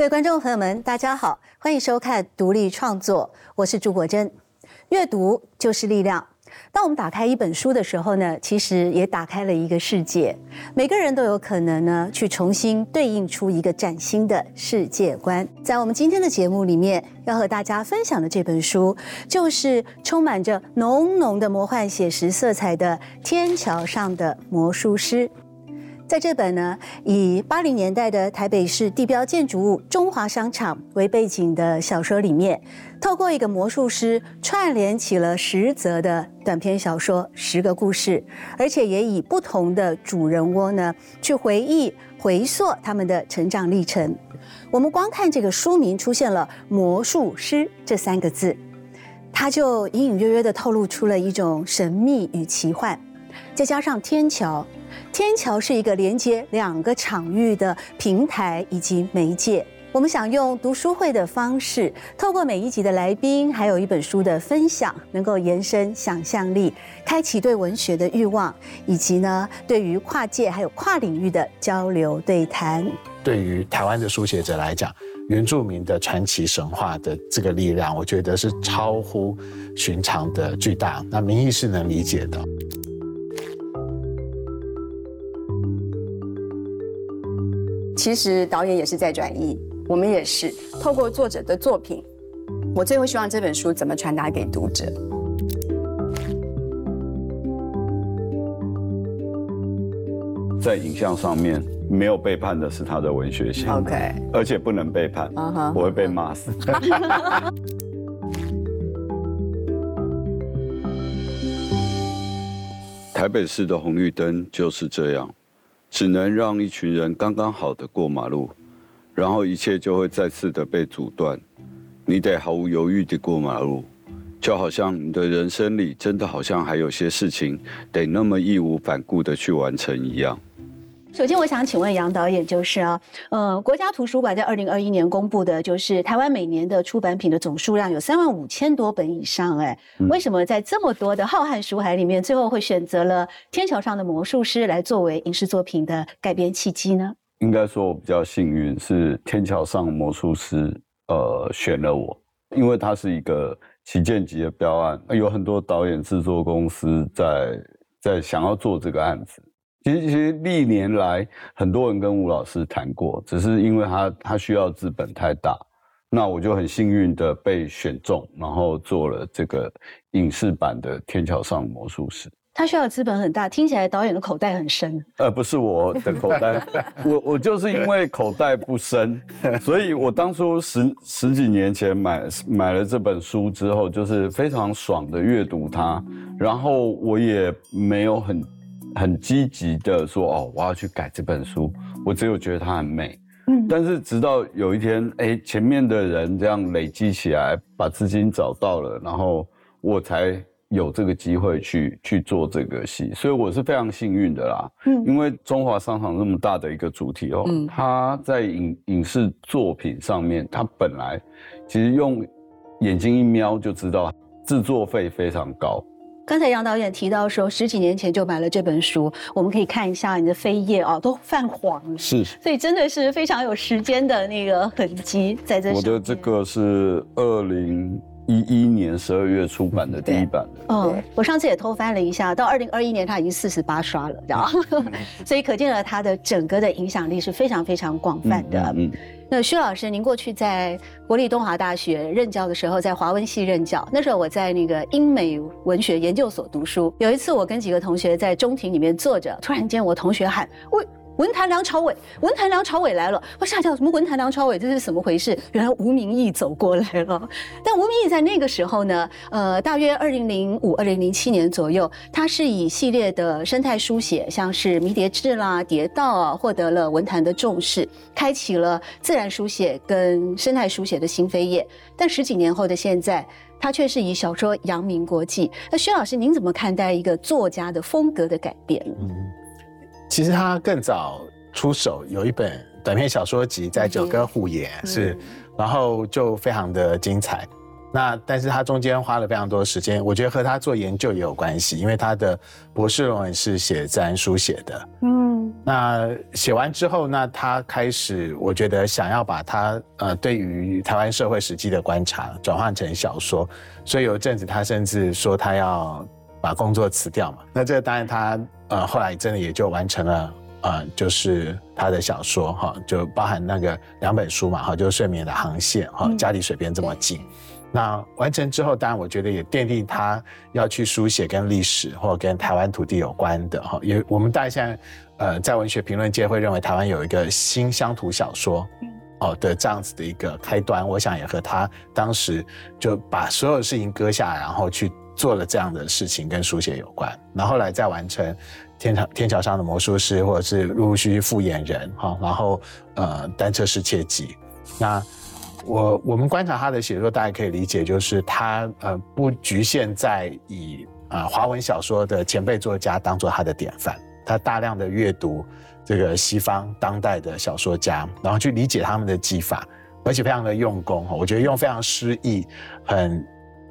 各位观众朋友们，大家好，欢迎收看独立创作，我是朱国珍。阅读就是力量。当我们打开一本书的时候呢，其实也打开了一个世界。每个人都有可能呢，去重新对应出一个崭新的世界观。在我们今天的节目里面，要和大家分享的这本书，就是充满着浓浓的魔幻写实色彩的《天桥上的魔术师》。在这本呢，以八零年代的台北市地标建筑物中华商场为背景的小说里面，透过一个魔术师串联起了十则的短篇小说，十个故事，而且也以不同的主人翁呢去回忆、回溯他们的成长历程。我们光看这个书名出现了“魔术师”这三个字，它就隐隐约约的透露出了一种神秘与奇幻，再加上天桥。天桥是一个连接两个场域的平台以及媒介。我们想用读书会的方式，透过每一集的来宾，还有一本书的分享，能够延伸想象力，开启对文学的欲望，以及呢，对于跨界还有跨领域的交流对谈。对于台湾的书写者来讲，原住民的传奇神话的这个力量，我觉得是超乎寻常的巨大。那民意是能理解的。其实导演也是在转译，我们也是透过作者的作品。我最后希望这本书怎么传达给读者？在影像上面没有背叛的是他的文学性，OK，而且不能背叛，我会被骂死。台北市的红绿灯就是这样。只能让一群人刚刚好的过马路，然后一切就会再次的被阻断。你得毫无犹豫的过马路，就好像你的人生里真的好像还有些事情得那么义无反顾的去完成一样。首先，我想请问杨导演，就是啊，呃，国家图书馆在二零二一年公布的，就是台湾每年的出版品的总数量有三万五千多本以上，哎，为什么在这么多的浩瀚书海里面，最后会选择了《天桥上的魔术师》来作为影视作品的改编契机呢？应该说，我比较幸运，是《天桥上魔术师》呃选了我，因为它是一个旗舰级的标案，有很多导演制作公司在在想要做这个案子。其实，其实历年来很多人跟吴老师谈过，只是因为他他需要资本太大，那我就很幸运的被选中，然后做了这个影视版的《天桥上魔术师》。他需要资本很大，听起来导演的口袋很深。呃，不是我的口袋，我我就是因为口袋不深，所以我当初十十几年前买买了这本书之后，就是非常爽的阅读它，然后我也没有很。很积极的说哦，我要去改这本书。我只有觉得它很美，嗯。但是直到有一天，哎，前面的人这样累积起来，把资金找到了，然后我才有这个机会去去做这个戏。所以我是非常幸运的啦，嗯。因为中华商场那么大的一个主题哦，嗯，它在影影视作品上面，它本来其实用眼睛一瞄就知道制作费非常高。刚才杨导演提到说，十几年前就买了这本书，我们可以看一下你的扉页啊，都泛黄了。是，所以真的是非常有时间的那个痕迹在这。我的这个是二零一一年十二月出版的第一版的。嗯，我上次也偷翻了一下，到二零二一年它已经四十八刷了，知道 所以可见了它的整个的影响力是非常非常广泛的。嗯。那薛老师，您过去在国立东华大学任教的时候，在华文系任教。那时候我在那个英美文学研究所读书。有一次，我跟几个同学在中庭里面坐着，突然间我同学喊：“喂！”文坛梁朝伟，文坛梁朝伟来了！我吓叫什么？文坛梁朝伟这是怎么回事？原来吴明义走过来了。但吴明义在那个时候呢，呃，大约二零零五、二零零七年左右，他是以系列的生态书写，像是迷迭志啦、蝶道啊，获得了文坛的重视，开启了自然书写跟生态书写的新飞页。但十几年后的现在，他却是以小说扬名国际。那薛老师，您怎么看待一个作家的风格的改变？其实他更早出手，有一本短篇小说集在九歌虎岩是，然后就非常的精彩。那但是他中间花了非常多时间，我觉得和他做研究也有关系，因为他的博士论文是写自然书写的。嗯，那写完之后，那他开始，我觉得想要把他呃对于台湾社会实际的观察转换成小说，所以有一阵子他甚至说他要把工作辞掉嘛。那这个当然他呃后来真的也就完成了。呃，就是他的小说哈，就包含那个两本书嘛哈，就是睡眠的航线哈，家离水边这么近。那完成之后，当然我觉得也奠定他要去书写跟历史或跟台湾土地有关的哈。也我们大家现在呃在文学评论界会认为台湾有一个新乡土小说哦的这样子的一个开端，我想也和他当时就把所有事情搁下，然后去做了这样的事情跟书写有关，然后来再完成。天桥天桥上的魔术师，或者是陆陆续续复眼人哈，然后呃单车失窃记，那我我们观察他的写作，大家可以理解，就是他呃不局限在以啊华文小说的前辈作家当做他的典范，他大量的阅读这个西方当代的小说家，然后去理解他们的技法，而且非常的用功，我觉得用非常诗意、很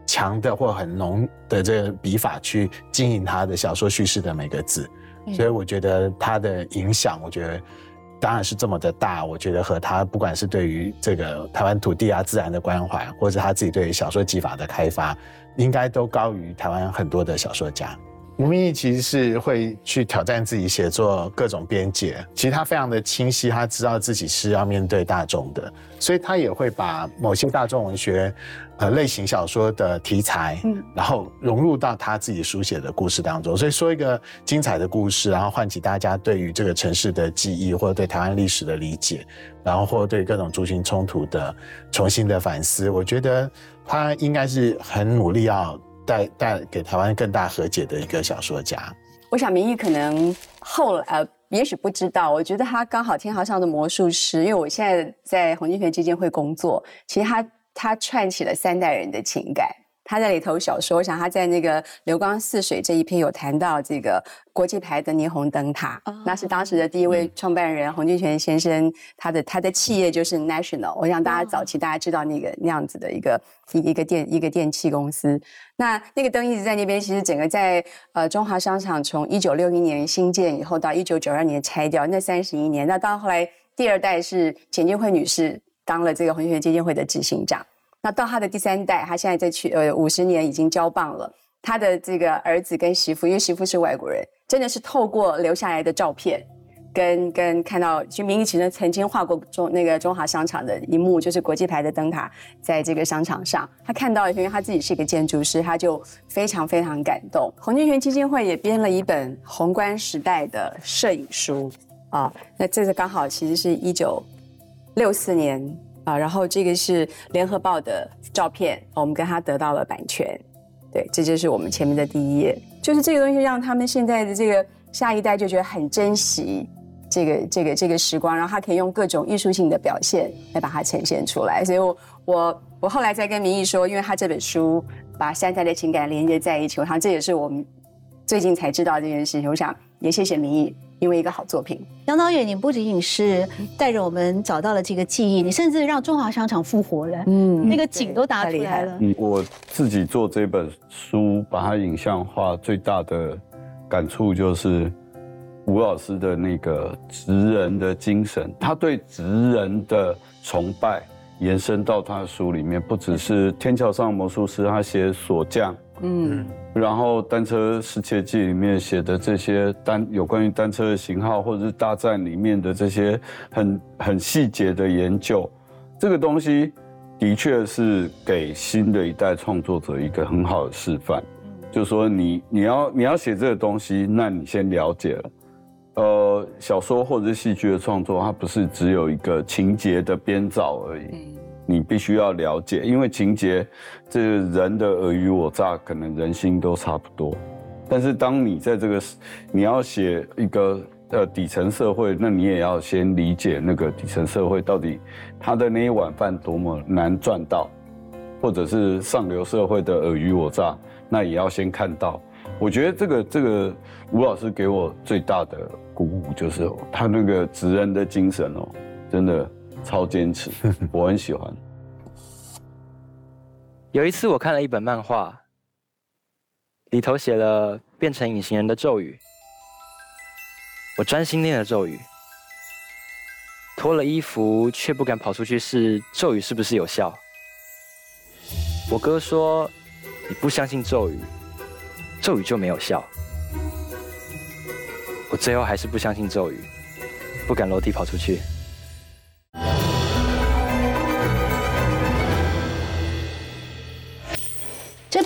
强的或很浓的这个笔法去经营他的小说叙事的每个字。所以我觉得他的影响，我觉得当然是这么的大。我觉得和他不管是对于这个台湾土地啊、自然的关怀，或者他自己对于小说技法的开发，应该都高于台湾很多的小说家。吴明义其实是会去挑战自己写作各种边界，其实他非常的清晰，他知道自己是要面对大众的，所以他也会把某些大众文学，呃类型小说的题材，嗯，然后融入到他自己书写的故事当中。所以说一个精彩的故事，然后唤起大家对于这个城市的记忆，或者对台湾历史的理解，然后或对各种族群冲突的重新的反思。我觉得他应该是很努力要。带带给台湾更大和解的一个小说家，我想明义可能后呃，也许不知道。我觉得他刚好天豪上的魔术师，因为我现在在红金泉基金会工作，其实他他串起了三代人的情感。他在里头小说，我想他在那个流光似水这一篇有谈到这个国际牌的霓虹灯塔，那是当时的第一位创办人洪俊泉先生，他的他的企业就是 National。我想大家早期大家知道那个那样子的一个一一个电一个电器公司，那那个灯一直在那边。其实整个在呃中华商场从一九六一年新建以后到一九九二年拆掉那三十一年，那到后来第二代是钱俊惠女士当了这个洪金泉基金会的执行长。那到他的第三代，他现在在去呃五十年已经交棒了。他的这个儿子跟媳妇，因为媳妇是外国人，真的是透过留下来的照片，跟跟看到，其实明义其实曾经画过中那个中华商场的一幕，就是国际牌的灯塔在这个商场上。他看到，因为他自己是一个建筑师，他就非常非常感动。洪金泉基金会也编了一本宏观时代的摄影书啊，那这个刚好其实是一九六四年。啊，然后这个是联合报的照片，我们跟他得到了版权，对，这就是我们前面的第一页，就是这个东西让他们现在的这个下一代就觉得很珍惜这个这个这个时光，然后他可以用各种艺术性的表现来把它呈现出来。所以，我我我后来再跟明义说，因为他这本书把三代的情感连接在一起，我想这也是我们最近才知道这件事情。我想也谢谢明义。因为一个好作品，杨导演，你不仅仅是带着我们找到了这个记忆，你甚至让中华商场复活了，嗯，那个景都打出来了。我自己做这本书，把它影像化，最大的感触就是吴老师的那个职人的精神，他对职人的崇拜延伸到他的书里面，不只是天桥上魔术师，他写锁匠。嗯，然后单车世界记里面写的这些单有关于单车的型号，或者是大战里面的这些很很细节的研究，这个东西的确是给新的一代创作者一个很好的示范。就是说，你你要你要写这个东西，那你先了解了，呃，小说或者是戏剧的创作，它不是只有一个情节的编造而已。你必须要了解，因为情节，这人的尔虞我诈，可能人心都差不多。但是当你在这个，你要写一个呃底层社会，那你也要先理解那个底层社会到底他的那一碗饭多么难赚到，或者是上流社会的尔虞我诈，那也要先看到。我觉得这个这个吴老师给我最大的鼓舞，就是他那个职人的精神哦，真的。超坚持，我很喜欢。有一次我看了一本漫画，里头写了变成隐形人的咒语。我专心念了咒语，脱了衣服却不敢跑出去，试咒语是不是有效？我哥说你不相信咒语，咒语就没有效。我最后还是不相信咒语，不敢楼梯跑出去。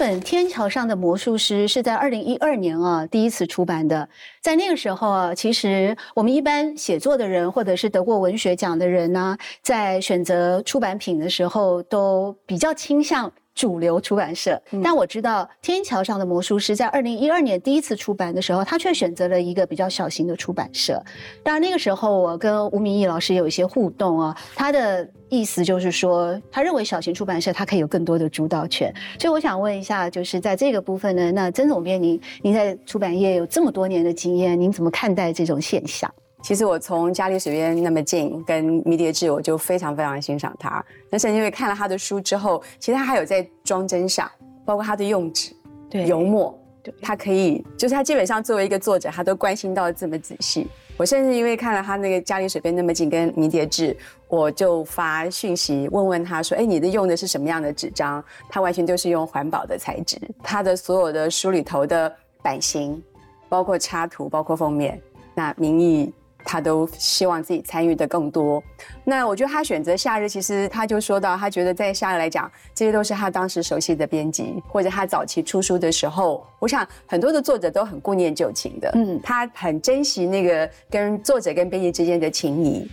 本《天桥上的魔术师》是在二零一二年啊第一次出版的。在那个时候啊，其实我们一般写作的人，或者是得过文学奖的人呢，在选择出版品的时候，都比较倾向。主流出版社，但我知道《天桥上的魔术师》在二零一二年第一次出版的时候，他却选择了一个比较小型的出版社。当然，那个时候我跟吴明义老师有一些互动啊，他的意思就是说，他认为小型出版社他可以有更多的主导权。所以我想问一下，就是在这个部分呢，那曾总编，您您在出版业有这么多年的经验，您怎么看待这种现象？其实我从家里水边那么近，跟迷迭志，我就非常非常欣赏他。但是因为看了他的书之后，其实他还有在装帧上，包括他的用纸、对油墨，对，他可以，就是他基本上作为一个作者，他都关心到这么仔细。我甚至因为看了他那个家里水边那么近，跟迷迭志，我就发讯息问问他说：“哎，你的用的是什么样的纸张？”他完全都是用环保的材质。他的所有的书里头的版型，包括插图，包括封面，那名义。他都希望自己参与的更多。那我觉得他选择夏日，其实他就说到，他觉得在夏日来讲，这些都是他当时熟悉的编辑，或者他早期出书的时候，我想很多的作者都很顾念旧情的。嗯，他很珍惜那个跟作者跟编辑之间的情谊。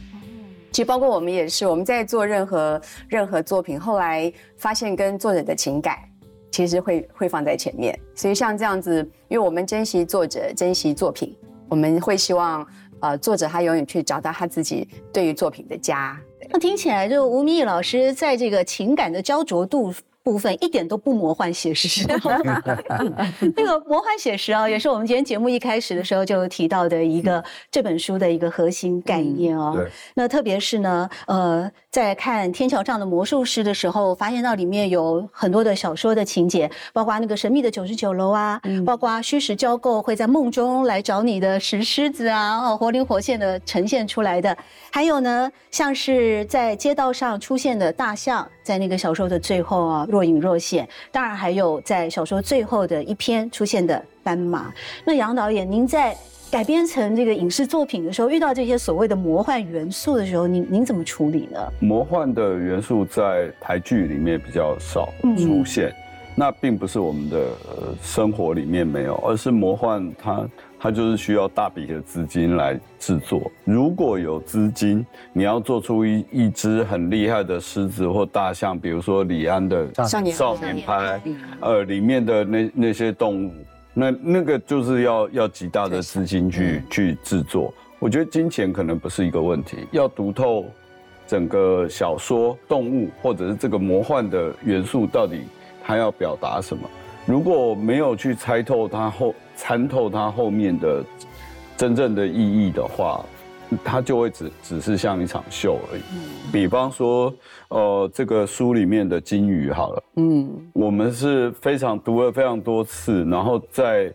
其实包括我们也是，我们在做任何任何作品，后来发现跟作者的情感，其实会会放在前面。所以像这样子，因为我们珍惜作者，珍惜作品，我们会希望。呃，作者他永远去找到他自己对于作品的家。那听起来，就吴明义老师在这个情感的焦灼度。部分一点都不魔幻写实，那个魔幻写实啊，也是我们今天节目一开始的时候就提到的一个这本书的一个核心概念哦。那特别是呢，呃，在看《天桥上的魔术师》的时候，发现到里面有很多的小说的情节，包括那个神秘的九十九楼啊，包括虚实交构会在梦中来找你的石狮子啊，哦，活灵活现的呈现出来的，还有呢，像是在街道上出现的大象。在那个小说的最后啊，若隐若现。当然还有在小说最后的一篇出现的斑马。那杨导演，您在改编成这个影视作品的时候，遇到这些所谓的魔幻元素的时候，您您怎么处理呢？魔幻的元素在台剧里面比较少出现，那并不是我们的生活里面没有，而是魔幻它。它就是需要大笔的资金来制作。如果有资金，你要做出一一只很厉害的狮子或大象，比如说李安的少年少年拍，呃，里面的那那些动物，那那个就是要要极大的资金去去制作。我觉得金钱可能不是一个问题，要读透整个小说动物或者是这个魔幻的元素到底它要表达什么。如果没有去猜透它后。参透它后面的真正的意义的话，它就会只只是像一场秀而已。比方说，呃，这个书里面的金鱼好了，嗯，我们是非常读了非常多次，然后在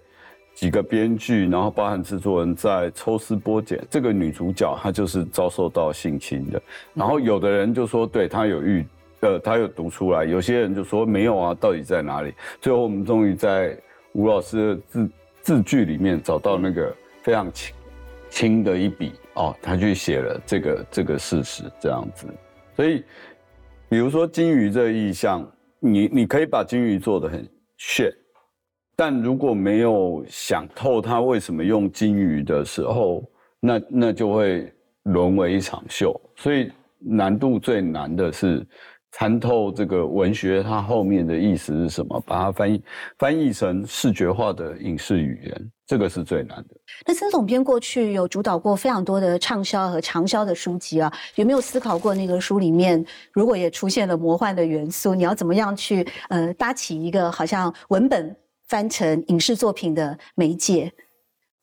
几个编剧，然后包含制作人在抽丝剥茧，这个女主角她就是遭受到性侵的。然后有的人就说，对她有遇，呃，他有读出来；有些人就说没有啊，到底在哪里？最后我们终于在吴老师的字。字句里面找到那个非常轻轻的一笔哦，他去写了这个这个事实这样子，所以比如说金鱼这意象，你你可以把金鱼做的很炫，但如果没有想透他为什么用金鱼的时候，那那就会沦为一场秀，所以难度最难的是。参透这个文学，它后面的意思是什么？把它翻译翻译成视觉化的影视语言，这个是最难的。那曾总编过去有主导过非常多的畅销和长销的书籍啊，有没有思考过那个书里面如果也出现了魔幻的元素，你要怎么样去呃搭起一个好像文本翻成影视作品的媒介？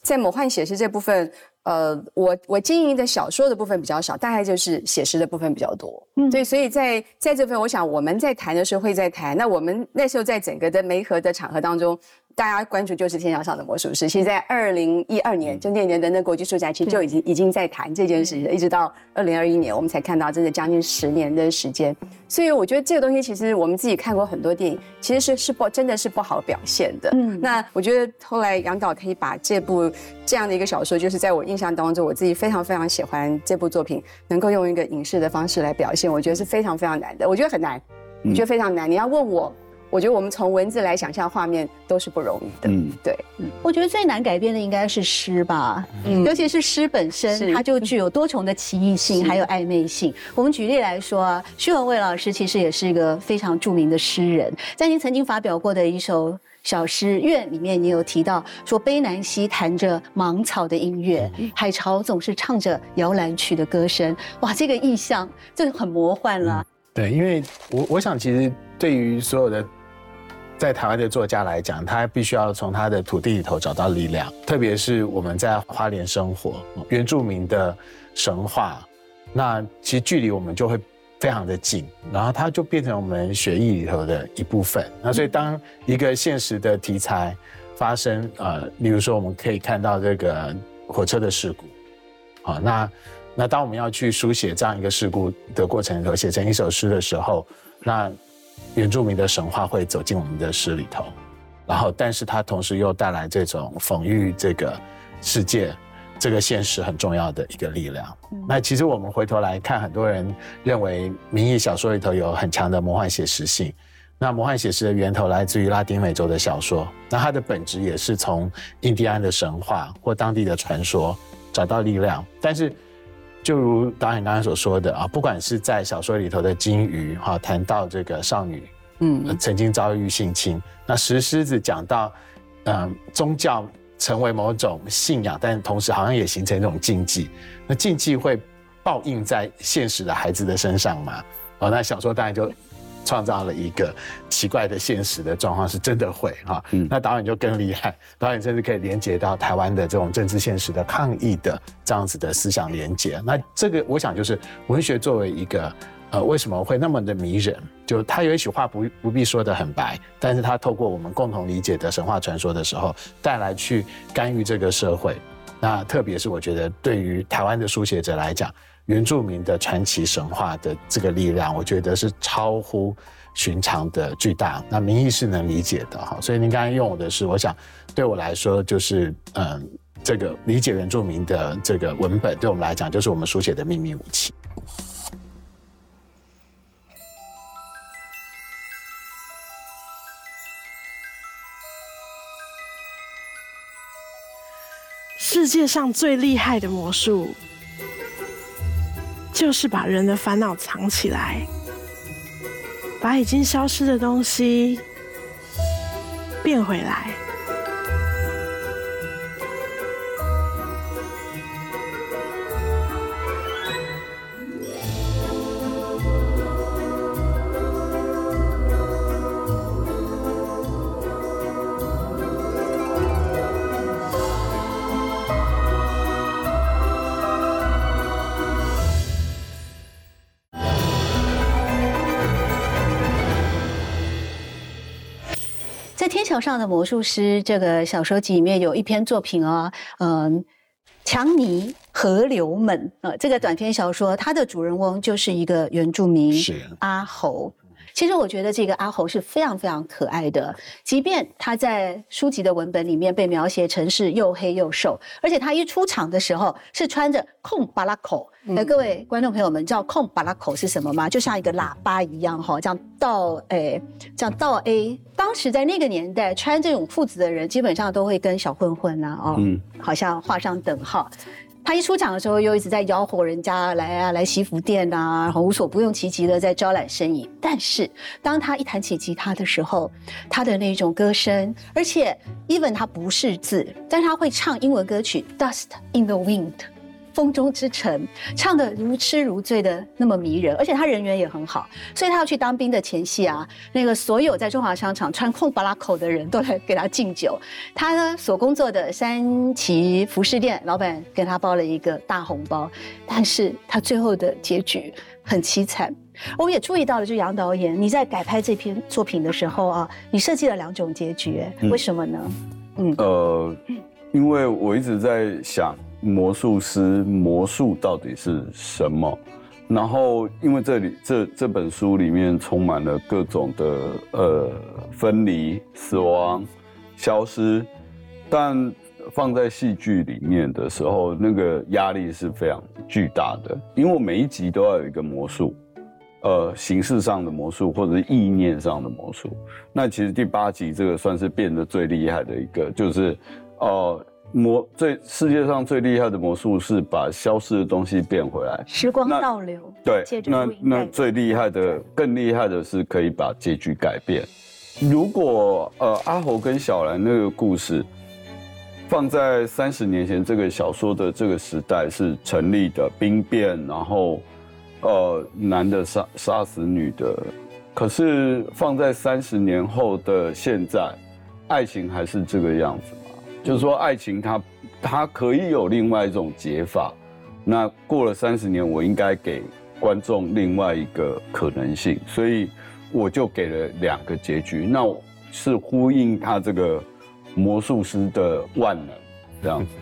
在魔幻写实这部分，呃，我我经营的小说的部分比较少，大概就是写实的部分比较多。嗯，对，所以在在这份，我想我们在谈的时候会在谈。那我们那时候在整个的媒合的场合当中。大家关注就是天桥上的魔术师。其实，在二零一二年，就那年的那国际书展，其实就已经已经在谈这件事情，一直到二零二一年，我们才看到真的将近十年的时间。所以，我觉得这个东西，其实我们自己看过很多电影，其实是是不真的是不好表现的。嗯，那我觉得后来杨导可以把这部这样的一个小说，就是在我印象当中，我自己非常非常喜欢这部作品，能够用一个影视的方式来表现，我觉得是非常非常难的。我觉得很难，我觉得非常难。你要问我。我觉得我们从文字来想象画面都是不容易的。嗯，对，嗯，我觉得最难改编的应该是诗吧，嗯，尤其是诗本身，它就具有多重的奇异性，还有暧昧性。我们举例来说，徐文蔚老师其实也是一个非常著名的诗人，在您曾经发表过的一首小诗《愿》里面，你有提到说，卑南溪弹着芒草的音乐，海潮总是唱着摇篮曲的歌声。哇，这个意象，这很魔幻了。对，因为我我想，其实对于所有的。在台湾的作家来讲，他必须要从他的土地里头找到力量，特别是我们在花莲生活，原住民的神话，那其实距离我们就会非常的近，然后它就变成我们血液里头的一部分。那所以当一个现实的题材发生，呃，例如说我们可以看到这个火车的事故，啊，那那当我们要去书写这样一个事故的过程里头，写成一首诗的时候，那。原住民的神话会走进我们的诗里头，然后，但是它同时又带来这种讽喻这个世界、这个现实很重要的一个力量。那其实我们回头来看，很多人认为民意小说里头有很强的魔幻写实性。那魔幻写实的源头来自于拉丁美洲的小说，那它的本质也是从印第安的神话或当地的传说找到力量，但是。就如导演刚才所说的啊，不管是在小说里头的金鱼哈，谈到这个少女，嗯，曾经遭遇性侵，那石狮子讲到，嗯，宗教成为某种信仰，但同时好像也形成一种禁忌，那禁忌会报应在现实的孩子的身上嘛？哦，那小说当然就。创造了一个奇怪的现实的状况，是真的会哈。嗯那导演就更厉害，导演甚至可以连接到台湾的这种政治现实的抗议的这样子的思想连接。那这个我想就是文学作为一个呃为什么会那么的迷人？就他也许话不不必说的很白，但是他透过我们共同理解的神话传说的时候，带来去干预这个社会。那特别是我觉得对于台湾的书写者来讲。原住民的传奇神话的这个力量，我觉得是超乎寻常的巨大。那民意是能理解的哈，所以您刚才用我的是，我想对我来说就是嗯，这个理解原住民的这个文本，对我们来讲就是我们书写的秘密武器。世界上最厉害的魔术。就是把人的烦恼藏起来，把已经消失的东西变回来。桥上的魔术师这个小说集里面有一篇作品啊，嗯，强尼河流们呃，这个短篇小说它的主人翁就是一个原住民阿猴。其实我觉得这个阿猴是非常非常可爱的，即便他在书籍的文本里面被描写成是又黑又瘦，而且他一出场的时候是穿着空巴拉口。那各位观众朋友们，知道空巴拉口是什么吗？就像一个喇叭一样哈，这样倒诶，这样倒 A。当时在那个年代，穿这种裤子的人基本上都会跟小混混啊，哦，好像画上等号。他一出场的时候，又一直在吆喝人家来啊，来西服店啊，然后无所不用其极的在招揽生意。但是当他一弹起吉他的时候，他的那种歌声，而且 even 他不是字，但他会唱英文歌曲《Dust in the Wind》，风中之城，唱的如痴如醉的那么迷人，而且他人缘也很好，所以他要去当兵的前夕啊，那个所有在中华商场穿空巴拉口的人都来给他敬酒。他呢所工作的三旗服饰店老板给他包了一个大红包，但是他最后的结局很凄惨。我们也注意到了，就杨导演，你在改拍这篇作品的时候啊，你设计了两种结局，为什么呢？嗯，呃，因为我一直在想魔术师魔术到底是什么，然后因为这里这这本书里面充满了各种的呃分离、死亡、消失，但放在戏剧里面的时候，那个压力是非常巨大的，因为我每一集都要有一个魔术。呃，形式上的魔术或者是意念上的魔术，那其实第八集这个算是变得最厉害的一个，就是呃魔最世界上最厉害的魔术是把消失的东西变回来，时光倒流。对，那那最厉害的，更厉害的是可以把结局改变。如果呃阿猴跟小兰那个故事放在三十年前这个小说的这个时代是成立的兵变，然后。呃，男的杀杀死女的，可是放在三十年后的现在，爱情还是这个样子吗？就是说，爱情它它可以有另外一种解法。那过了三十年，我应该给观众另外一个可能性，所以我就给了两个结局。那是呼应他这个魔术师的万能这样子。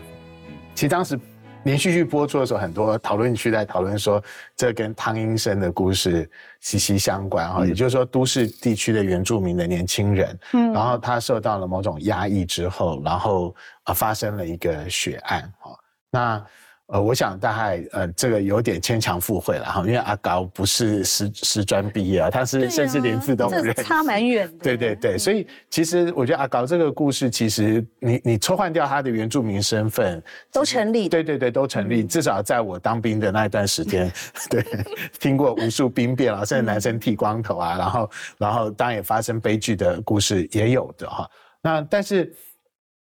其实当时。连续剧播出的时候，很多讨论区在讨论说，这跟汤英生的故事息息相关哈。也就是说，都市地区的原住民的年轻人，嗯，然后他受到了某种压抑之后，然后啊发生了一个血案哈。那呃，我想大概呃，这个有点牵强附会了哈，因为阿高不是师师专毕业啊，他是甚至连字都不认，差蛮远的。对对对，所以其实我觉得阿高这个故事，其实你你抽换掉他的原住民身份，都成立。对对对，都成立。至少在我当兵的那一段时间，对，听过无数兵变啊，甚至男生剃光头啊，然后然后当然也发生悲剧的故事也有的哈。那但是。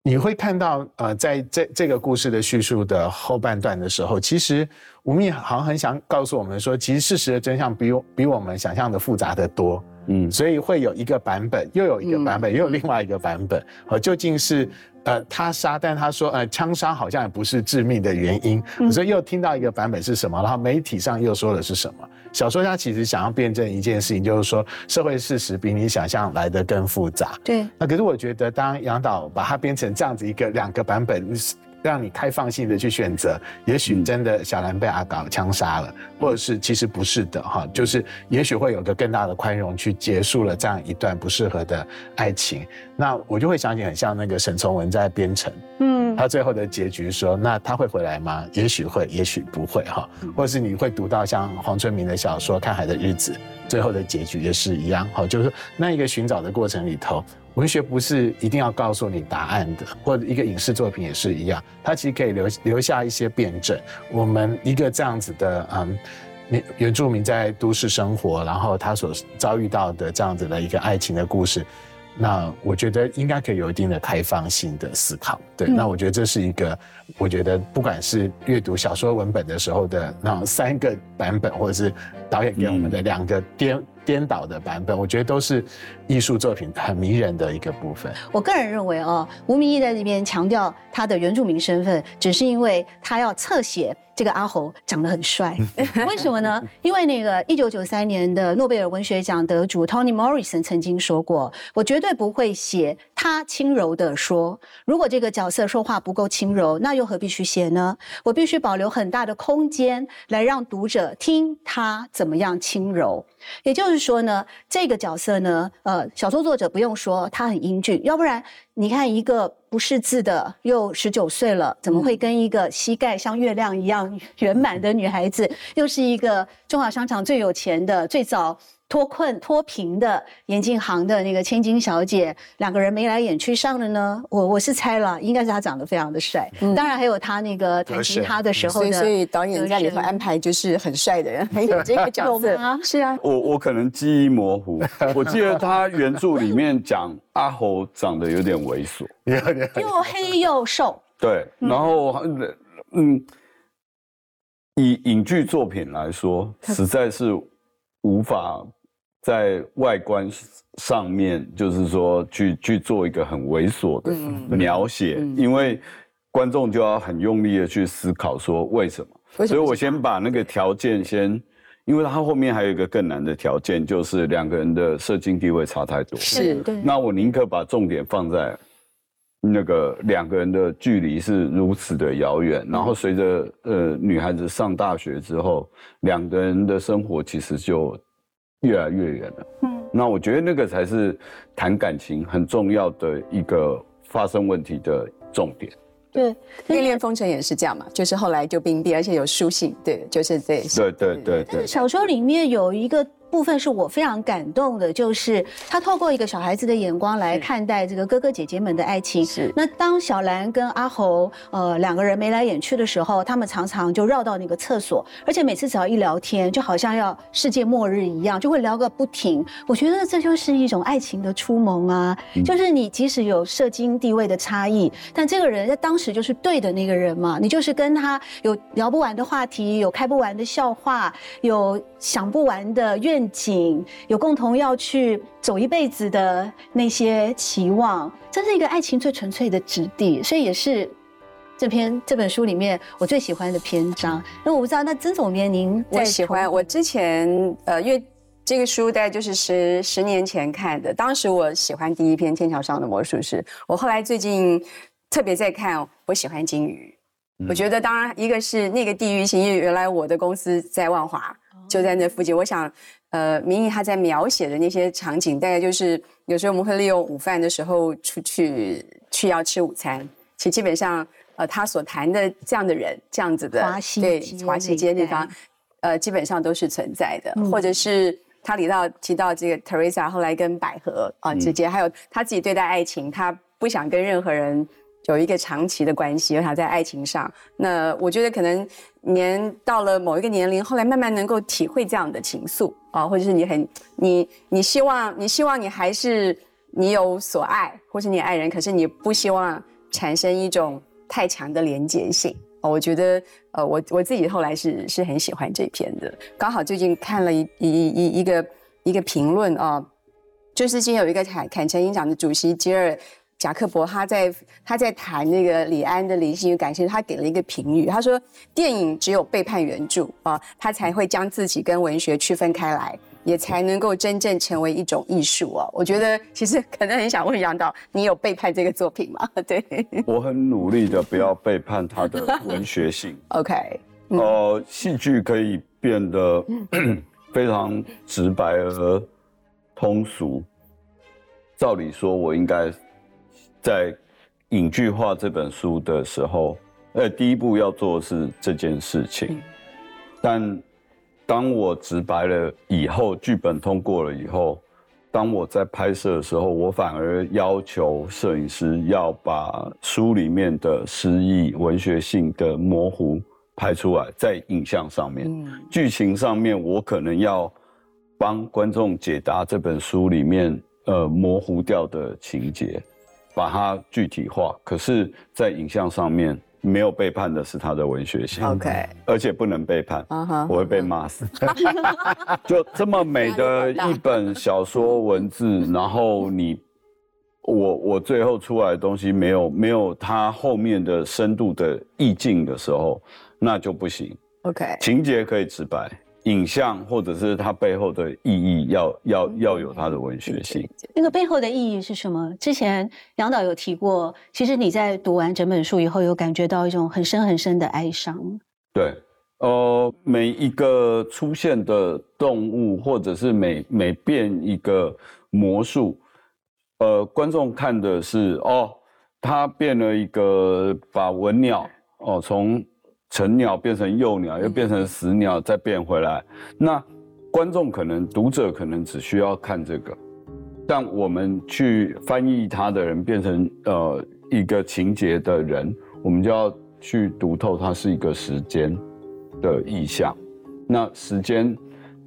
你会看到，呃，在这这个故事的叙述的后半段的时候，其实吴宓好像很想告诉我们说，其实事实的真相比比我们想象的复杂的多。嗯，所以会有一个版本，又有一个版本，又有另外一个版本，呃，究竟是？呃，他杀，但他说，呃，枪杀好像也不是致命的原因，所以又听到一个版本是什么？然后媒体上又说的是什么？小说家其实想要辩证一件事情，就是说社会事实比你想象来的更复杂。对。那可是我觉得，当杨导把它编成这样子一个两个版本。让你开放性的去选择，也许真的小兰被阿搞枪杀了，或者是其实不是的哈，就是也许会有个更大的宽容去结束了这样一段不适合的爱情。那我就会想起很像那个沈从文在《编程》，嗯，他最后的结局说，那他会回来吗？也许会，也许不会哈，或者是你会读到像黄春明的小说《看海的日子》，最后的结局也是一样哈，就是那一个寻找的过程里头。文学不是一定要告诉你答案的，或者一个影视作品也是一样，它其实可以留留下一些辩证。我们一个这样子的，嗯，原原住民在都市生活，然后他所遭遇到的这样子的一个爱情的故事。那我觉得应该可以有一定的开放性的思考，对。那我觉得这是一个，我觉得不管是阅读小说文本的时候的那三个版本，或者是导演给我们的两个颠颠倒的版本，我觉得都是艺术作品很迷人的一个部分。我个人认为哦，吴明义在这边强调他的原住民身份，只是因为他要侧写。这个阿猴长得很帅，为什么呢？因为那个一九九三年的诺贝尔文学奖得主 Toni Morrison 曾经说过：“我绝对不会写他轻柔的说，如果这个角色说话不够轻柔，那又何必去写呢？我必须保留很大的空间来让读者听他怎么样轻柔。也就是说呢，这个角色呢，呃，小说作者不用说他很英俊，要不然。”你看，一个不识字的，又十九岁了，怎么会跟一个膝盖像月亮一样圆满的女孩子，又是一个中华商场最有钱的、最早。脱困脱贫的眼镜行的那个千金小姐，两个人眉来眼去上了呢。我我是猜了，应该是他长得非常的帅。当然还有他那个弹吉他的时候的。所以导演在里头安排就是很帅的人，还有这个角色。是啊。我我可能记忆模糊，我记得他原著里面讲阿猴长得有点猥琐，又黑又瘦。对，然后嗯。以影剧作品来说，实在是无法在外观上面，就是说去去做一个很猥琐的描写，因为观众就要很用力的去思考说为什么。所以我先把那个条件先，因为他后面还有一个更难的条件，就是两个人的社经地位差太多。是，那我宁可把重点放在。那个两个人的距离是如此的遥远，然后随着呃女孩子上大学之后，两个人的生活其实就越来越远了。嗯，那我觉得那个才是谈感情很重要的一个发生问题的重点。对，《恋恋风尘》也是这样嘛，就是后来就冰冰，而且有书信，对，就是这。对对对对。小说里面有一个。部分是我非常感动的，就是他透过一个小孩子的眼光来看待这个哥哥姐姐们的爱情。是。那当小兰跟阿侯呃两个人眉来眼去的时候，他们常常就绕到那个厕所，而且每次只要一聊天，就好像要世界末日一样，就会聊个不停。我觉得这就是一种爱情的初萌啊，就是你即使有社经地位的差异，但这个人在当时就是对的那个人嘛，你就是跟他有聊不完的话题，有开不完的笑话，有想不完的愿。愿景有共同要去走一辈子的那些期望，这是一个爱情最纯粹的质地，所以也是这篇这本书里面我最喜欢的篇章。那我不知道，那曾总编您我喜欢我之前呃，因为这个书大概就是十十年前看的，当时我喜欢第一篇《天桥上的魔术师》，我后来最近特别在看，我喜欢金鱼。我觉得当然一个是那个地域性，因为原来我的公司在万华，就在那附近，我想。呃，明义他在描写的那些场景，大概就是有时候我们会利用午饭的时候出去去要吃午餐。其实基本上，呃，他所谈的这样的人，这样子的，对华西街那方，呃，基本上都是存在的。或者是他提到提到这个 Teresa 后来跟百合啊之间，还有他自己对待爱情，他不想跟任何人。有一个长期的关系，而他在爱情上，那我觉得可能年到了某一个年龄，后来慢慢能够体会这样的情愫啊，或者是你很你你希望你希望你还是你有所爱，或是你爱人，可是你不希望产生一种太强的连结性啊。我觉得呃，我我自己后来是是很喜欢这篇的，刚好最近看了一一一一个一个评论啊，就是今天有一个坎坎城影展的主席吉尔。贾克伯他在他在谈那个李安的理性与感性，他给了一个评语，他说电影只有背叛原著啊，他才会将自己跟文学区分开来，也才能够真正成为一种艺术哦。我觉得其实可能很想问杨导，你有背叛这个作品吗？对，我很努力的不要背叛他的文学性。OK，呃，戏剧可以变得 非常直白而通俗，照理说我应该。在影剧化这本书的时候，呃，第一步要做的是这件事情。但当我直白了以后，剧本通过了以后，当我在拍摄的时候，我反而要求摄影师要把书里面的诗意、文学性的模糊拍出来，在影像上面。剧情上面，我可能要帮观众解答这本书里面呃模糊掉的情节。把它具体化，可是，在影像上面没有背叛的是他的文学性，OK，而且不能背叛，我会被骂死。就这么美的一本小说文字，然后你，我我最后出来的东西没有没有它后面的深度的意境的时候，那就不行。OK，情节可以直白。影像或者是它背后的意义，要要要有它的文学性。那个背后的意义是什么？之前杨导有提过，其实你在读完整本书以后，有感觉到一种很深很深的哀伤。对，呃，每一个出现的动物，或者是每每变一个魔术，呃，观众看的是哦，他变了一个把文鸟哦从。成鸟变成幼鸟，又变成死鸟，再变回来。那观众可能、读者可能只需要看这个，但我们去翻译它的人变成呃一个情节的人，我们就要去读透它是一个时间的意象。那时间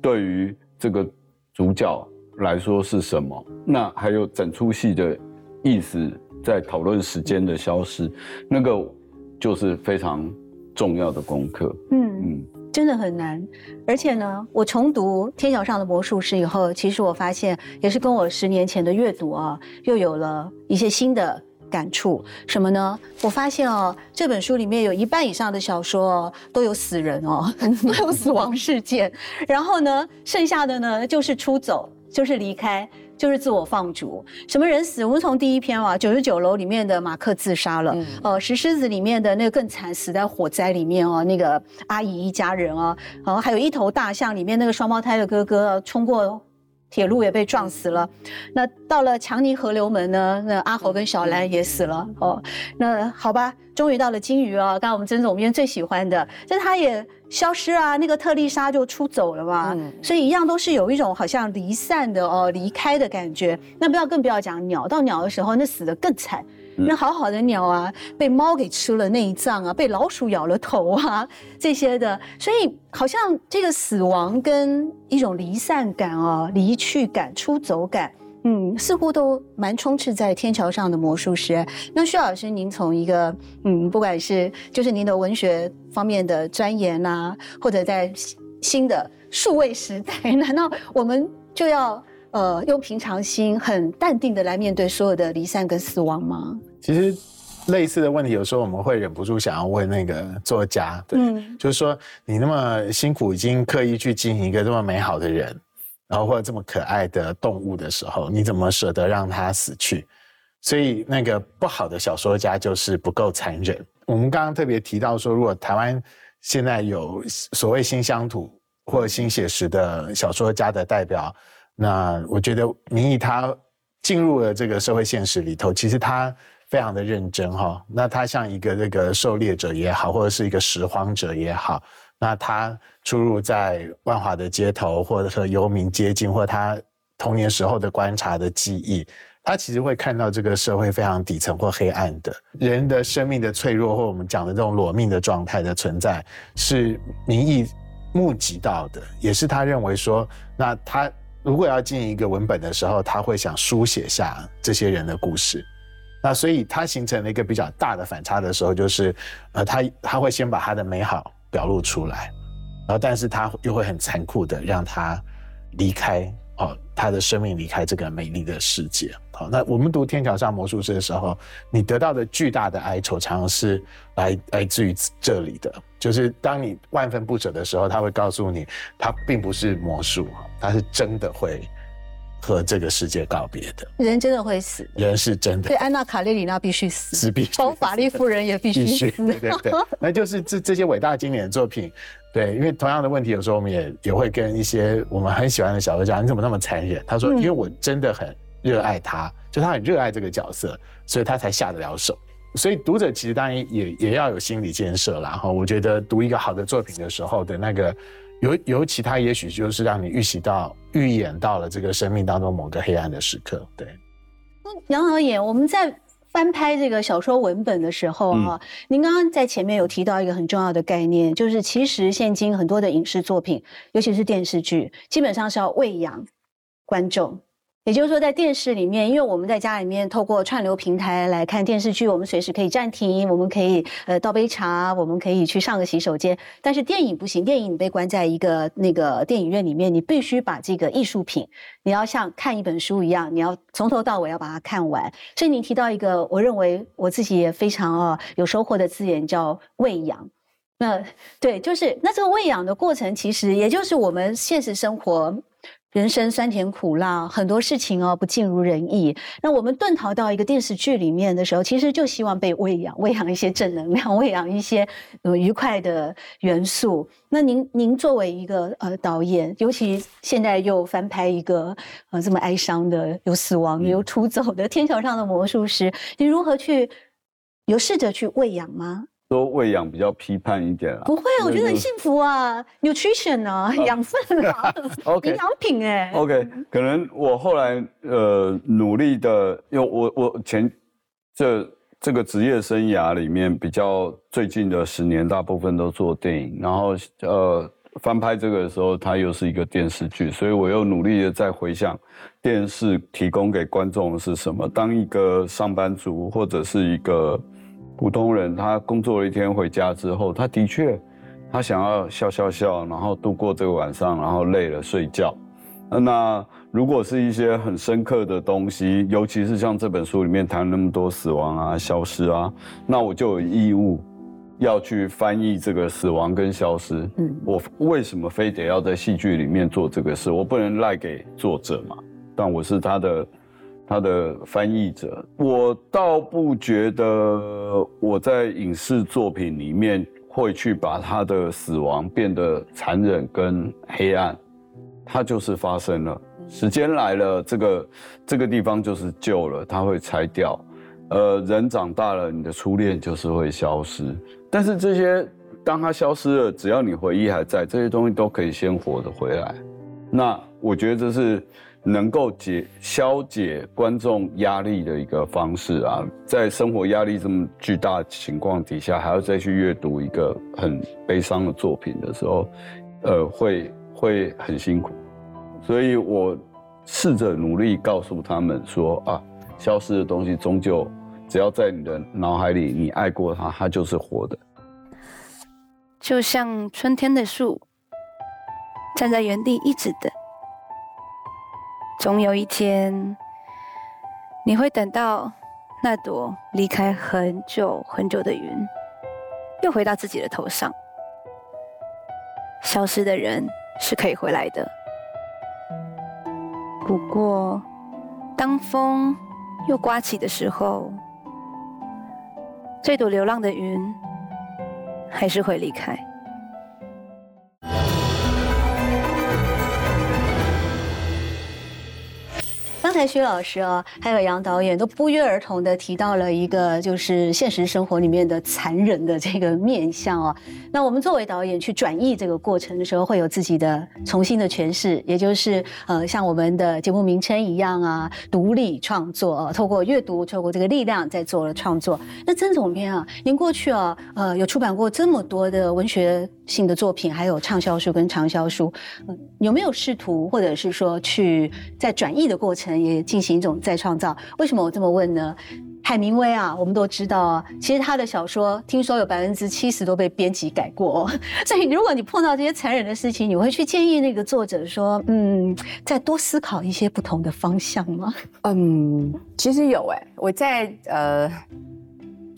对于这个主角来说是什么？那还有整出戏的意思，在讨论时间的消失，那个就是非常。重要的功课，嗯嗯，真的很难。而且呢，我重读《天桥上的魔术师》以后，其实我发现也是跟我十年前的阅读啊，又有了一些新的感触。什么呢？我发现哦，这本书里面有一半以上的小说哦，都有死人哦，都有死亡事件。然后呢，剩下的呢就是出走，就是离开。就是自我放逐，什么人死？我们从第一篇啊，九十九楼里面的马克自杀了。呃，石狮子里面的那个更惨，死在火灾里面哦。那个阿姨一家人啊，然后还有一头大象里面那个双胞胎的哥哥冲过。铁路也被撞死了，那到了强尼河流门呢？那阿猴跟小兰也死了哦。那好吧，终于到了金鱼啊，刚刚我们曾总编最喜欢的，但他也消失啊，那个特丽莎就出走了嘛。所以一样都是有一种好像离散的哦，离开的感觉。那不要更不要讲鸟，到鸟的时候那死的更惨。那好好的鸟啊，被猫给吃了内脏啊，被老鼠咬了头啊，这些的，所以好像这个死亡跟一种离散感啊、离去感、出走感，嗯，似乎都蛮充斥在天桥上的魔术师。那薛老师，您从一个嗯，不管是就是您的文学方面的钻研啊，或者在新的数位时代，难道我们就要？呃，用平常心、很淡定的来面对所有的离散跟死亡吗？其实，类似的问题，有时候我们会忍不住想要问那个作家，对，就是说，你那么辛苦，已经刻意去经营一个这么美好的人，然后或者这么可爱的动物的时候，你怎么舍得让它死去？所以，那个不好的小说家就是不够残忍。我们刚刚特别提到说，如果台湾现在有所谓新乡土或者新写实的小说家的代表。那我觉得明义他进入了这个社会现实里头，其实他非常的认真哈。那他像一个这个狩猎者也好，或者是一个拾荒者也好，那他出入在万华的街头，或者和游民接近，或他童年时候的观察的记忆，他其实会看到这个社会非常底层或黑暗的人的生命的脆弱，或我们讲的这种裸命的状态的存在，是明义目击到的，也是他认为说，那他。如果要进一个文本的时候，他会想书写下这些人的故事，那所以他形成了一个比较大的反差的时候，就是，呃，他他会先把他的美好表露出来，然后但是他又会很残酷的让他离开。哦，他的生命离开这个美丽的世界。好，那我们读《天桥上魔术师》的时候，你得到的巨大的哀愁，常常是来来自于这里的。就是当你万分不舍的时候，他会告诉你，他并不是魔术，他是真的会和这个世界告别的。人真的会死，人是真的。对，安娜卡列里娜必须死，死必从法利夫人也必须死。对对对，那就是这这些伟大经典的作品。对，因为同样的问题，有时候我们也也会跟一些我们很喜欢的小说家，你怎么那么残忍？他说，因为我真的很热爱他，就他很热爱这个角色，所以他才下得了手。所以读者其实当然也也要有心理建设啦。哈，我觉得读一个好的作品的时候的那个，尤尤其他也许就是让你预习到、预演到了这个生命当中某个黑暗的时刻。对，杨导演，我们在。翻拍这个小说文本的时候，哈，您刚刚在前面有提到一个很重要的概念，就是其实现今很多的影视作品，尤其是电视剧，基本上是要喂养观众。也就是说，在电视里面，因为我们在家里面透过串流平台来看电视剧，我们随时可以暂停，我们可以呃倒杯茶，我们可以去上个洗手间。但是电影不行，电影你被关在一个那个电影院里面，你必须把这个艺术品，你要像看一本书一样，你要从头到尾要把它看完。所以你提到一个，我认为我自己也非常啊有收获的字眼，叫喂养。那对，就是那这个喂养的过程，其实也就是我们现实生活。人生酸甜苦辣，很多事情哦不尽如人意。那我们遁逃到一个电视剧里面的时候，其实就希望被喂养，喂养一些正能量，喂养一些呃愉快的元素。那您您作为一个呃导演，尤其现在又翻拍一个呃这么哀伤的、有死亡、有出走的《天桥上的魔术师》，你如何去有试着去喂养吗？说喂养比较批判一点啊，不会，我觉得很幸福啊，nutrition 啊，养分啊，营养品哎。OK，可能我后来呃努力的，因为我我前这这个职业生涯里面比较最近的十年，大部分都做电影，然后呃翻拍这个的时候，它又是一个电视剧，所以我又努力的在回想电视提供给观众的是什么。当一个上班族或者是一个。普通人他工作了一天回家之后，他的确，他想要笑笑笑，然后度过这个晚上，然后累了睡觉。那如果是一些很深刻的东西，尤其是像这本书里面谈那么多死亡啊、消失啊，那我就有义务要去翻译这个死亡跟消失。嗯，我为什么非得要在戏剧里面做这个事？我不能赖给作者嘛？但我是他的他的翻译者，我倒不觉得我在影视作品里面会去把他的死亡变得残忍跟黑暗。它就是发生了，时间来了，这个这个地方就是旧了，它会拆掉。呃，人长大了，你的初恋就是会消失。但是这些，当它消失了，只要你回忆还在，这些东西都可以鲜活的回来。那我觉得这是能够解消解观众压力的一个方式啊。在生活压力这么巨大情况底下，还要再去阅读一个很悲伤的作品的时候，呃，会会很辛苦。所以我试着努力告诉他们说啊，消失的东西终究只要在你的脑海里，你爱过它，它就是活的。就像春天的树，站在原地一直等，总有一天你会等到那朵离开很久很久的云，又回到自己的头上。消失的人是可以回来的。不过，当风又刮起的时候，这朵流浪的云还是会离开。刚才薛老师啊，还有杨导演都不约而同的提到了一个，就是现实生活里面的残忍的这个面相啊。那我们作为导演去转译这个过程的时候，会有自己的重新的诠释，也就是呃，像我们的节目名称一样啊，独立创作，透过阅读，透过这个力量在做了创作。那曾总编啊，您过去啊，呃，有出版过这么多的文学性的作品，还有畅销书跟长销书，有没有试图或者是说去在转译的过程？也进行一种再创造。为什么我这么问呢？海明威啊，我们都知道啊，其实他的小说听说有百分之七十都被编辑改过。所以如果你碰到这些残忍的事情，你会去建议那个作者说，嗯，再多思考一些不同的方向吗？嗯，其实有哎，我在呃，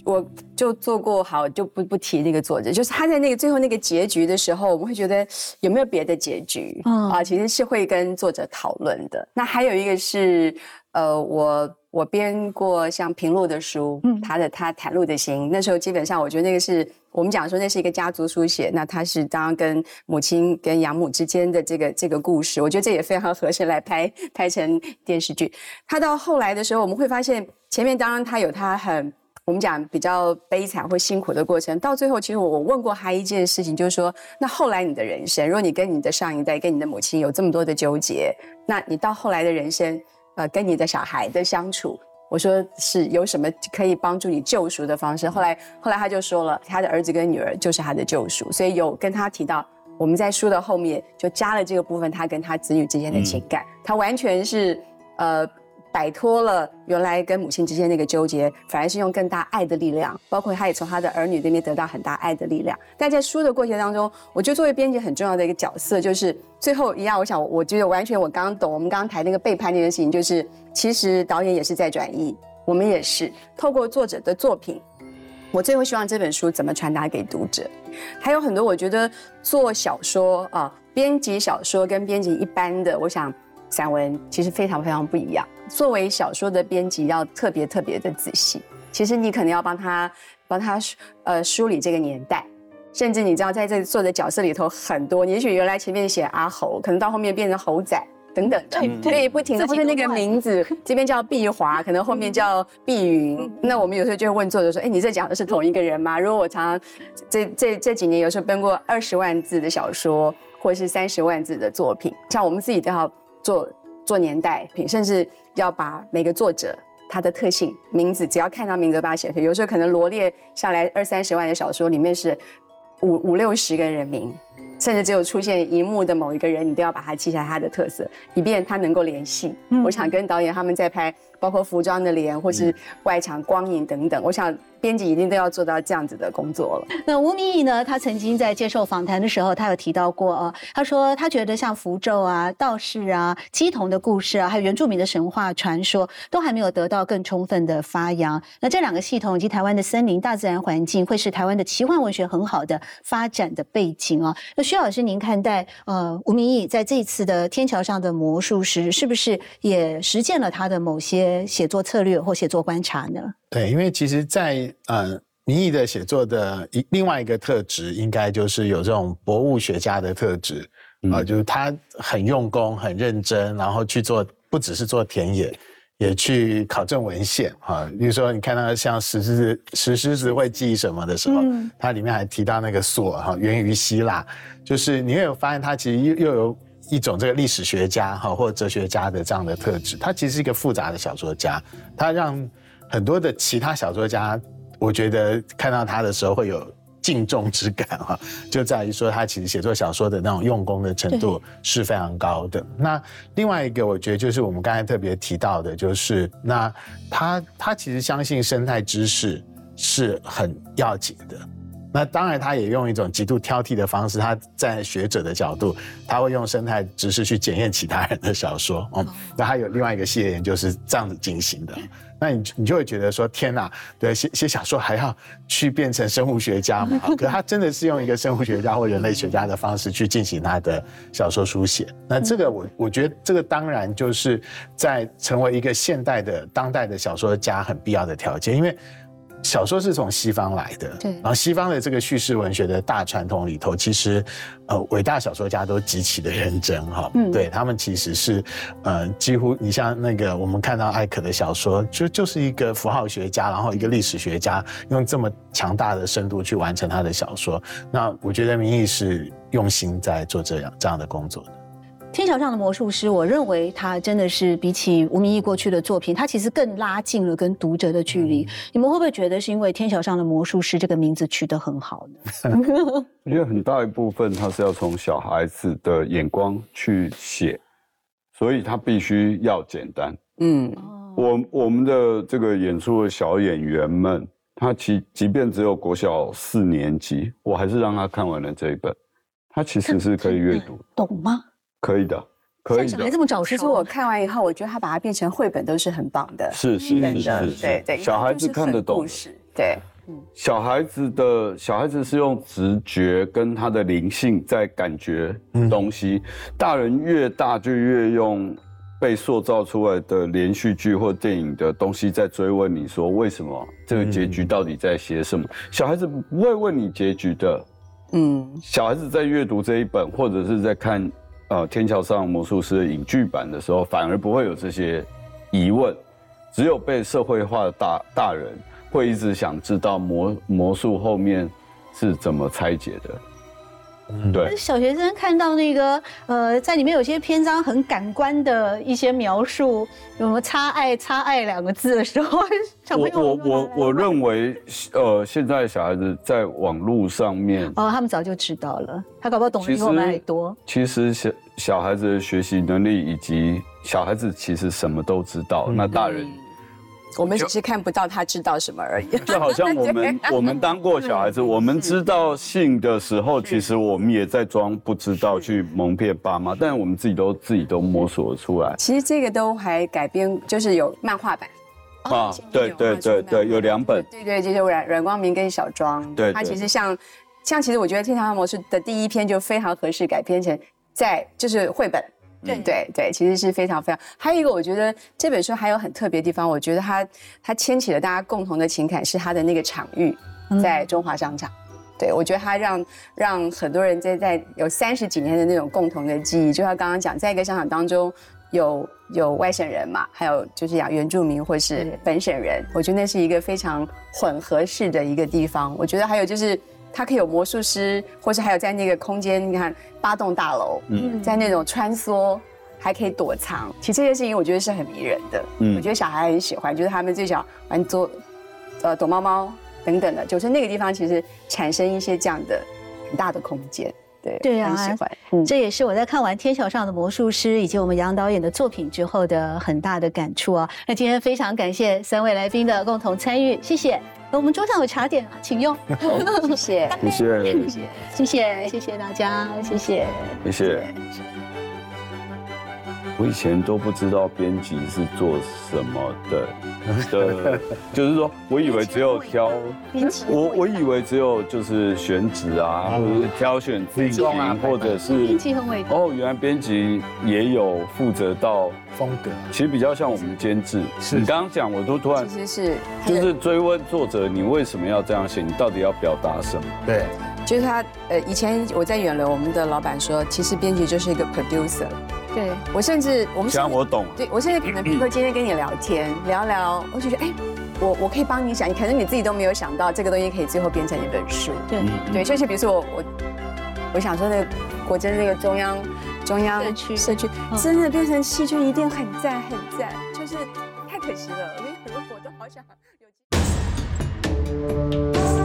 我就做过好就不不提那个作者，就是他在那个最后那个结局的时候，我们会觉得有没有别的结局啊？其实是会跟作者讨论的。那还有一个是呃，我。我编过像平路的书，嗯，他的他袒露的心，那时候基本上我觉得那个是我们讲说那是一个家族书写，那他是当然跟母亲跟养母之间的这个这个故事，我觉得这也非常合适来拍拍成电视剧。他到后来的时候，我们会发现前面当然他有他很我们讲比较悲惨或辛苦的过程，到最后其实我我问过他一件事情，就是说那后来你的人生，如果你跟你的上一代跟你的母亲有这么多的纠结，那你到后来的人生。呃，跟你的小孩的相处，我说是有什么可以帮助你救赎的方式？后来，后来他就说了，他的儿子跟女儿就是他的救赎，所以有跟他提到，我们在书的后面就加了这个部分，他跟他子女之间的情感，他完全是呃。摆脱了原来跟母亲之间那个纠结，反而是用更大爱的力量，包括他也从他的儿女那边得到很大爱的力量。但在书的过程当中，我觉得作为编辑很重要的一个角色，就是最后一样，我想我觉得完全我刚刚懂，我们刚刚谈那个背叛那件事情，就是其实导演也是在转移，我们也是透过作者的作品，我最后希望这本书怎么传达给读者。还有很多我觉得做小说啊，编辑小说跟编辑一般的，我想。散文其实非常非常不一样。作为小说的编辑，要特别特别的仔细。其实你可能要帮他帮他呃梳理这个年代，甚至你知道在这作者角色里头很多，也许原来前面写阿猴，可能到后面变成猴仔等等的，所以不停的或者那个名字，这边叫碧华，可能后面叫碧云。那我们有时候就会问作者说：“哎，你这讲的是同一个人吗？”如果我常常这这这几年有时候奔过二十万字的小说，或者是三十万字的作品，像我们自己都要。做做年代品，甚至要把每个作者他的特性、名字，只要看到名字把它写出来。有时候可能罗列下来二三十万的小说里面是五五六十个人名，甚至只有出现一幕的某一个人，你都要把它记下来他的特色，以便他能够联系。我想跟导演他们在拍。包括服装的脸或是外墙光影等等。我想编辑一定都要做到这样子的工作了。那吴明义呢？他曾经在接受访谈的时候，他有提到过啊，他说他觉得像符咒啊、道士啊、鸡童的故事啊，还有原住民的神话传说，都还没有得到更充分的发扬。那这两个系统以及台湾的森林、大自然环境，会是台湾的奇幻文学很好的发展的背景啊。那薛老师，您看待呃吴明义在这一次的天桥上的魔术师，是不是也实践了他的某些写作策略或写作观察呢？对，因为其实，在呃，民意的写作的一另外一个特质，应该就是有这种博物学家的特质啊，就是他很用功、很认真，然后去做，不只是做田野，也去考证文献啊。比如说，你看到像石狮子，石狮子会记什么的时候，它里面还提到那个锁哈，源于希腊，就是你会有发现，它其实又又有一种这个历史学家哈或哲学家的这样的特质。他其实是一个复杂的小说家，他让。很多的其他小说家，我觉得看到他的时候会有敬重之感哈，就在于说他其实写作小说的那种用功的程度是非常高的。那另外一个，我觉得就是我们刚才特别提到的，就是那他他其实相信生态知识是很要紧的。那当然，他也用一种极度挑剔的方式，他在学者的角度，他会用生态知识去检验其他人的小说。嗯，那他有另外一个系列研究是这样子进行的。那你你就会觉得说，天哪，对，写写小说还要去变成生物学家嘛？可他真的是用一个生物学家或人类学家的方式去进行他的小说书写。那这个我我觉得这个当然就是在成为一个现代的当代的小说家很必要的条件，因为。小说是从西方来的，对，然后西方的这个叙事文学的大传统里头，其实，呃，伟大小说家都极其的认真哈，嗯，对他们其实是，呃，几乎你像那个我们看到艾可的小说，就就是一个符号学家，然后一个历史学家，用这么强大的深度去完成他的小说，那我觉得明义是用心在做这样这样的工作的。天桥上的魔术师，我认为他真的是比起吴明义过去的作品，他其实更拉近了跟读者的距离。你们会不会觉得是因为天桥上的魔术师这个名字取得很好呢？我觉得很大一部分他是要从小孩子的眼光去写，所以他必须要简单。嗯，我我们的这个演出的小演员们，他即即便只有国小四年级，我还是让他看完了这一本，他其实是可以阅读，懂吗？可以的，可以的。小孩这么早熟，其实我看完以后，我觉得他把它变成绘本都是很棒的。是是是是，对对。小孩子看得懂。故事对，小孩子的小孩子是用直觉跟他的灵性在感觉东西，大人越大就越用被塑造出来的连续剧或电影的东西在追问你说为什么这个结局到底在写什么？小孩子不会问你结局的。嗯，小孩子在阅读这一本或者是在看。呃，天桥上魔术师的影剧版的时候，反而不会有这些疑问，只有被社会化的大大人会一直想知道魔魔术后面是怎么拆解的。对，小学生看到那个呃，在里面有些篇章很感官的一些描述，有什么“差爱”“差爱”两个字的时候，小朋友我我我认为，呃，现在小孩子在网络上面哦，他们早就知道了，他搞不好懂得比我们还多。其实小小孩子的学习能力以及小孩子其实什么都知道，那大人。我们只是看不到他知道什么而已，就好像我们 我们当过小孩子，我们知道性的时候，其实我们也在装不知道去蒙骗爸妈，但是我们自己都自己都摸索出来。其实这个都还改编，就是有漫画版啊，对对对对，有两本，对对，就是阮阮光明跟小庄，对，他其实像像其实我觉得《天堂模式》的第一篇就非常合适改编成在就是绘本。对对对，其实是非常非常。还有一个，我觉得这本书还有很特别的地方，我觉得它它牵起了大家共同的情感，是它的那个场域在中华商场。对我觉得它让让很多人在在有三十几年的那种共同的记忆，就像刚刚讲，在一个商场当中有有外省人嘛，还有就是讲原住民或是本省人，我觉得那是一个非常混合式的一个地方。我觉得还有就是。它可以有魔术师，或是还有在那个空间，你看八栋大楼，嗯，在那种穿梭，还可以躲藏。其实这些事情我觉得是很迷人的，嗯，我觉得小孩很喜欢，就是他们最想玩捉，呃，躲猫猫等等的，就是那个地方其实产生一些这样的很大的空间。对对啊很喜欢。嗯，这也是我在看完《天桥上的魔术师》以及我们杨导演的作品之后的很大的感触啊。那今天非常感谢三位来宾的共同参与，谢谢。我们桌上有茶点啊，请用。谢谢。谢谢，谢谢，谢谢大家，谢谢。谢谢。我以前都不知道编辑是做什么的，的，就是说我以为只有挑，我我以为只有就是选址啊，或者是挑选剧情，或者是编辑很伟大。哦，原来编辑也有负责到风格其实比较像我们监制。是你刚刚讲，我都突然其实是就是追问作者，你为什么要这样写？你到底要表达什么？对，就是他呃，以前我在远流，我们的老板说，其实编辑就是一个 producer。对，我甚至我们这样我懂。对我现在可能比如说今天跟你聊天聊聊，我就觉得哎，我我可以帮你想，可能你自己都没有想到这个东西可以最后变成一本书。对对，就是比如说我我我想说那个果真那个中央中央社区社区嗯真的变成戏剧一定很赞很赞，就是太可惜了，我觉得很多我都好想有。